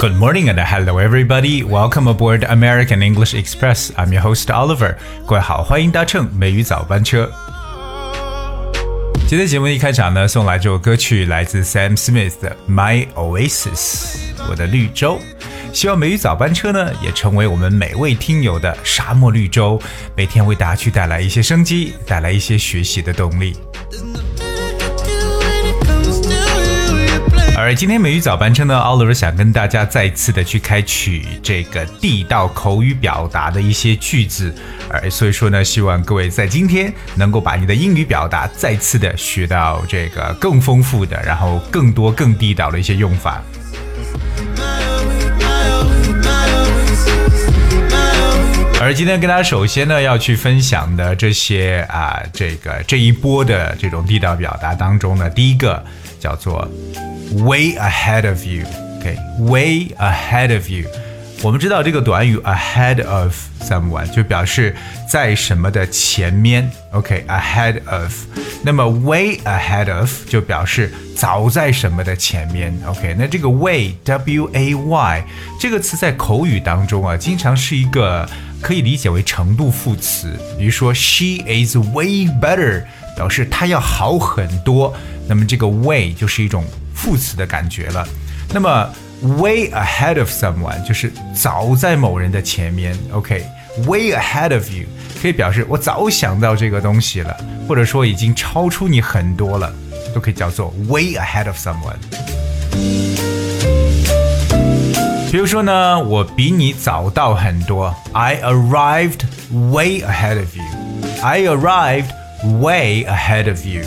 Good morning and hello everybody. Welcome aboard American English Express. I'm your host Oliver. 各位好，欢迎搭乘美语早班车。今天节目一开场呢，送来这首歌曲来自 Sam Smith 的《My Oasis》，我的绿洲。希望美语早班车呢，也成为我们每位听友的沙漠绿洲，每天为大家去带来一些生机，带来一些学习的动力。而今天美语早班车呢，Oliver 想跟大家再次的去开启这个地道口语表达的一些句子，而所以说呢，希望各位在今天能够把你的英语表达再次的学到这个更丰富的，然后更多更地道的一些用法。而今天跟大家首先呢要去分享的这些啊，这个这一波的这种地道表达当中呢，第一个叫做 way ahead of you，OK，way ahead of you。我们知道这个短语 ahead of someone 就表示在什么的前面，OK，ahead of。那么 way ahead of 就表示早在什么的前面，OK。那这个 way W A Y 这个词在口语当中啊，经常是一个。可以理解为程度副词，比如说 she is way better， 表示它要好很多。那么这个 way 就是一种副词的感觉了。那么 way ahead of someone 就是早在某人的前面。OK，way ahead of you 可以表示我早想到这个东西了，或者说已经超出你很多了，都可以叫做 way ahead of someone。比如说呢，我比你早到很多。I arrived way ahead of you. I arrived way ahead of you.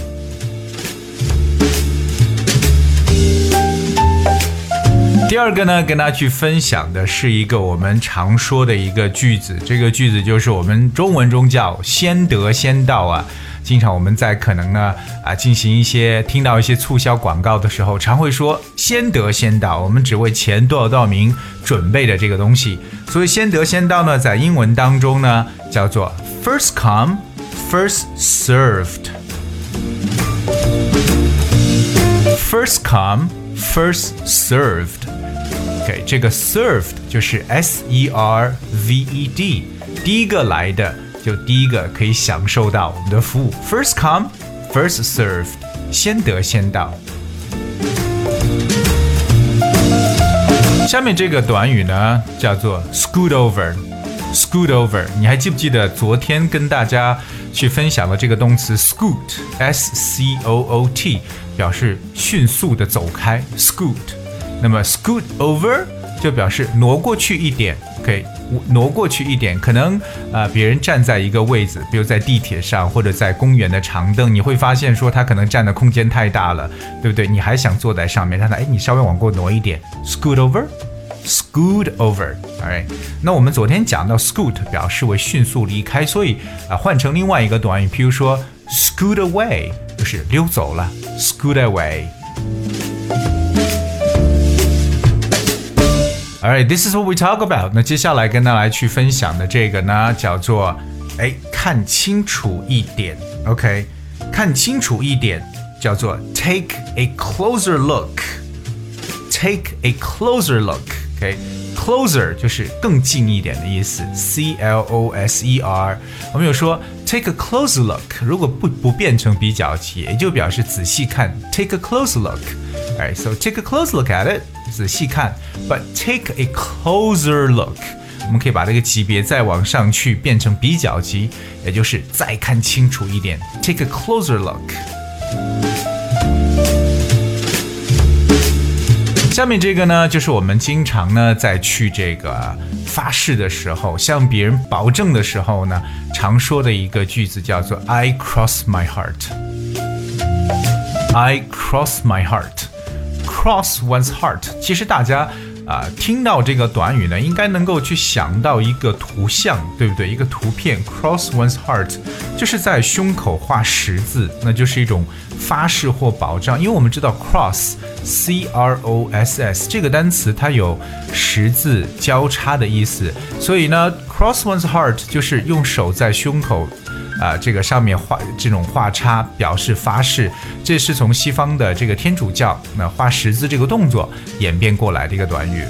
第二个呢，跟大家去分享的是一个我们常说的一个句子，这个句子就是我们中文中叫“先得先到”啊。经常我们在可能呢啊进行一些听到一些促销广告的时候，常会说先得先到，我们只为前多少多少名准备的这个东西。所以先得先到呢，在英文当中呢叫做 first come first served。First come first served。OK，这个 served 就是 S E R V E D，第一个来的。就第一个可以享受到我们的服务，first come first served，先得先到。下面这个短语呢叫做 scoot over，scoot over，你还记不记得昨天跟大家 去分享的这个动词 scoot，s c o o t，表示迅速的走开，scoot。那么 scoot over 就表示挪过去一点，可以。挪过去一点，可能啊，别人站在一个位置，比如在地铁上或者在公园的长凳，你会发现说他可能占的空间太大了，对不对？你还想坐在上面，让他哎，你稍微往过挪一点，scoot over over，scoot over，alright。那我们昨天讲到 scoot 表示为迅速离开，所以啊，换成另外一个短语，譬如说 scoot away 就是溜走了，scoot away。Alright, this is what we talk about. 那接下来跟大家来去分享的这个呢，叫做哎看清楚一点，OK，看清楚一点，叫做 take a closer look. Take a closer look. OK, closer 就是更近一点的意思，C L O S E R。我们有说 take a closer look，如果不不变成比较级，也就表示仔细看，take a closer look。Alright, so take a close look at it. 仔细看，but take a closer look，我们可以把这个级别再往上去变成比较级，也就是再看清楚一点，take a closer look。 下面这个呢，就是我们经常呢在去这个发誓的时候，向别人保证的时候呢，常说的一个句子叫做 "I cross my heart." I cross my heart. Cross one's heart，其实大家啊听到这个短语呢，应该能够去想到一个图像，对不对？一个图片，Cross one's heart，就是在胸口画十字，那就是一种发誓或保障。因为我们知道 cross，C R O S S 这个单词它有十字交叉的意思，所以呢，Cross one's heart 就是用手在胸口啊，这个上面画这种画叉表示发誓，这是从西方的这个天主教那画十字这个动作演变过来的一个短语。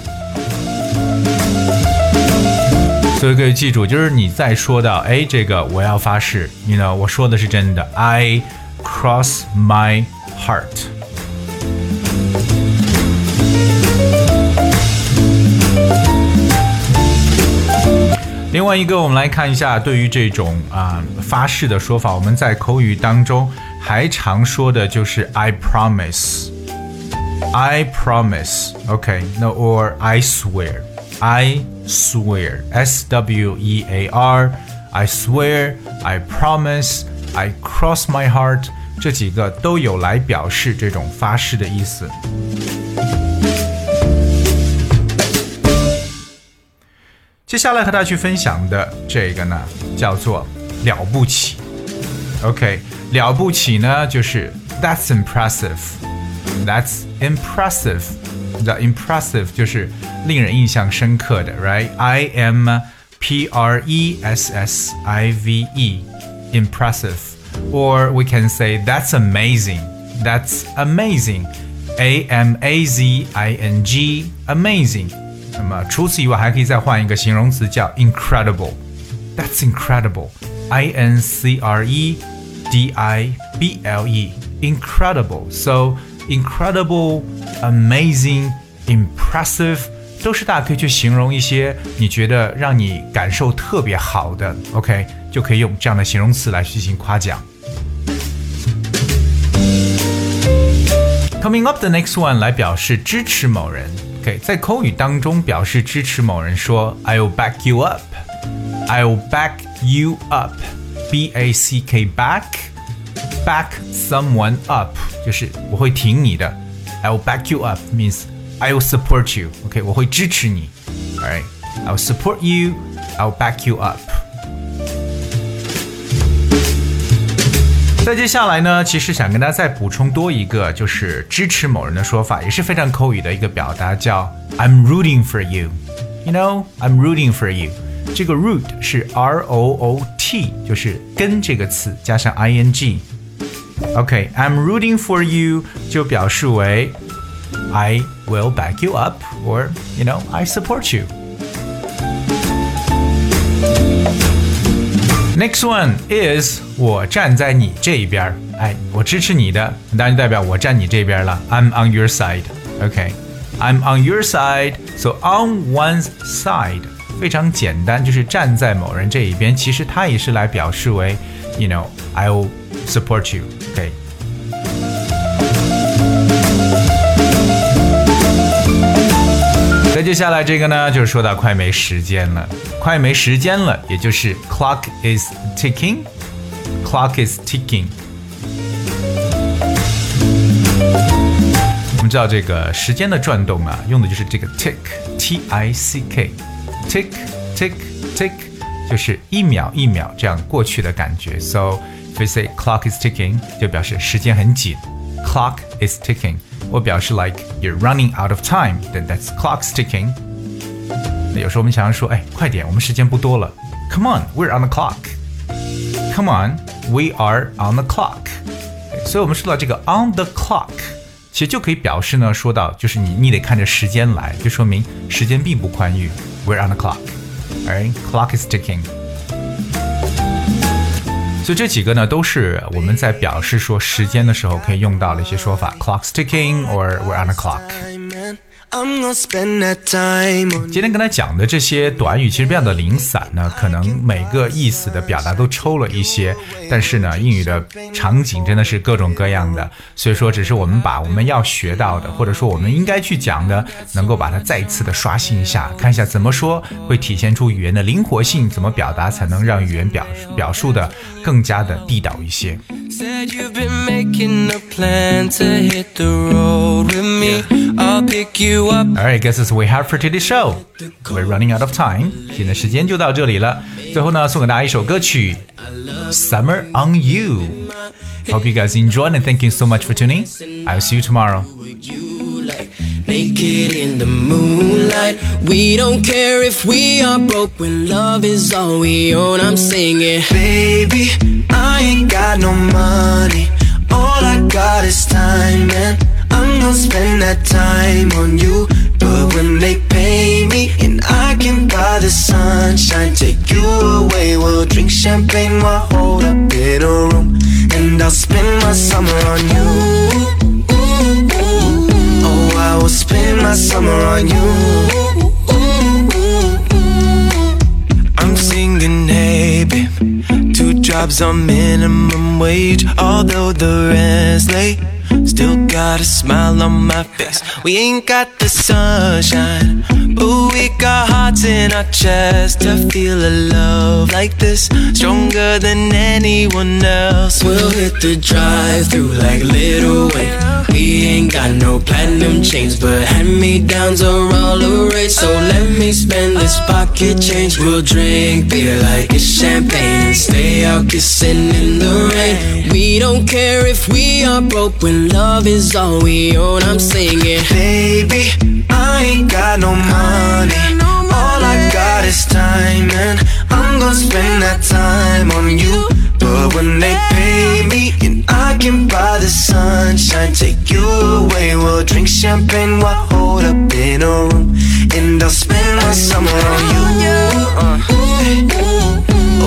所以各位记住，就是你在说到哎，这个我要发誓，你呢，我说的是真的，I cross my heart。另外一个，我们来看一下，对于这种啊发誓的说法，我们在口语当中还常说的就是 I promise。I promise. Okay, no, or I swear. I swear. S W E A R. I swear. I promise. I cross my heart. 这几个都有来表示这种发誓的意思。 接下来和大家去分享的这个呢，叫做了不起。OK，了不起呢，就是 That's impressive，That's impressive。The impressive 就是令人印象深刻的，right？I M P R E S S I V E，impressive。Or we can say That's amazing，That's amazing，A M A Z I N G，amazing。 那么除此以外，还可以再换一个形容词叫 incredible。That's incredible. I N C R E D I B L E. Incredible. So incredible, amazing, impressive 都是大家可以去形容一些你觉得让你感受特别好的，OK，就可以用这样的形容词来进行夸奖。Coming up the next one 来表示支持某人。OK，在口语当中表示支持某人说 "I'll back you up", "I'll back you up", B A C K back back someone up 就是我会挺你的。I'll back you up means I'll support you. OK，我会支持你。Alright, I'll support you. I'll back you up. 再接下来呢，其实想跟大家再补充多一个，就是支持某人的说法，也是非常口语的一个表达，叫 I'm rooting for you。You know, I'm rooting for you。这个 root 是 R O O T，就是跟这个词加上 I N G。OK，I'm rooting for you 就表示为 I will back you up，or you know I support you。Next one is 我站在你这一边儿，哎，我支持你的，当然就代表我站你这边了。I'm on your side. OK, I'm on your side. So on one's side 非常简单，就是站在某人这一边。其实它也是来表示为，you know, I'll support you. OK. 接下来这个呢，就是说到快没时间了，快没时间了，也就是 clock is ticking，clock is ticking。我们知道这个时间的转动啊，用的就是这个 tick，t i c k，tick tick tick，就是一秒一秒这样过去的感觉。So if we say clock is ticking，就表示时间很紧，clock is ticking。 我表示 like you're running out of time, then that's clock's ticking。那有时候我们常常说，哎，快点，我们时间不多了。Come on, we're on the clock. Come on, we are on the clock. 所以我们说到这个 on the clock，其实就可以表示呢，说到就是你你得看着时间来，就说明时间并不宽裕。We're on the clock. Alright, clock is ticking. 所以这几个呢，都是我们在表示说时间的时候可以用到的一些说法，clock's ticking or we're on a clock。今天跟他讲的这些短语其实比较的零散呢，可能每个意思的表达都抽了一些，但是呢，英语的场景真的是各种各样的，所以说只是我们把我们要学到的，或者说我们应该去讲的，能够把它再次的刷新一下，看一下怎么说会体现出语言的灵活性，怎么表达才能让语言表表述的更加的地道一些。Said you've been making a plan to hit the road with me. I'll pick you up. Alright, guess that's we have for today's show. We're running out of time. 现在时间就到这里了。最后呢，送给大家一首歌曲《Summer on You》。Hope you guys enjoyed and thank you so much for tuning. I'll see you tomorrow. naked in the moonlight. We don't care if we are broke when love is all we own. I'm singing, baby, I ain't got no money. Spend that time on you. But when they pay me, and I can buy the sunshine, take you away. We'll drink champagne while holed up in a room, and I'll spend my summer on you. Oh, I will spend my summer on you. I'm singing, hey babe. Two jobs on minimum wage, although the rent's late. Still got a smile on my face. We ain't got the sunshine, but we got hearts in our chest to feel a love like this, stronger than anyone else. We'll hit the drive-through like Lil Wayne. We ain't got no platinum chains, but hand-me-downs are all the. So let me spend this pocket change. We'll drink beer like it's champagne and stay out kissing in the rain. We don't care if we are broke when love is all we own. I'm singing, baby, I ain't got no money. All I got is time, and I'm gonna spend that time on you. But when they pay me, and I can buy the sunshine, take you away. We'll drink champagne while holed up in a room, and I'll spend my summer on you.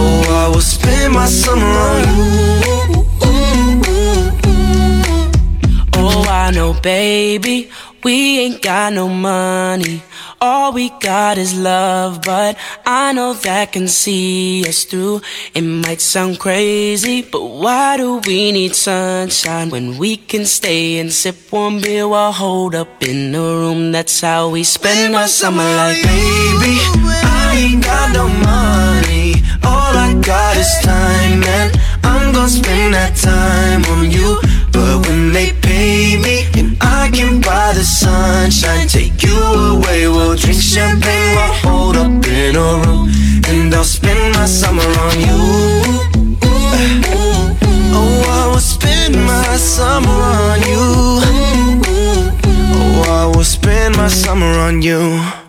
Oh, I will spend my summer on you. Oh, I know, baby, we ain't got no money. All we got is love, but I know that can see us through. It might sound crazy, but why do we need sunshine when we can stay and sip warm beer while holed up in the room? That's how we spend our summer like, baby, I ain't got no money. All I got is time, and I'm gonna spend that time on you. my summer on you. Oh, I will spend my summer on you. Oh, I will spend my summer on you.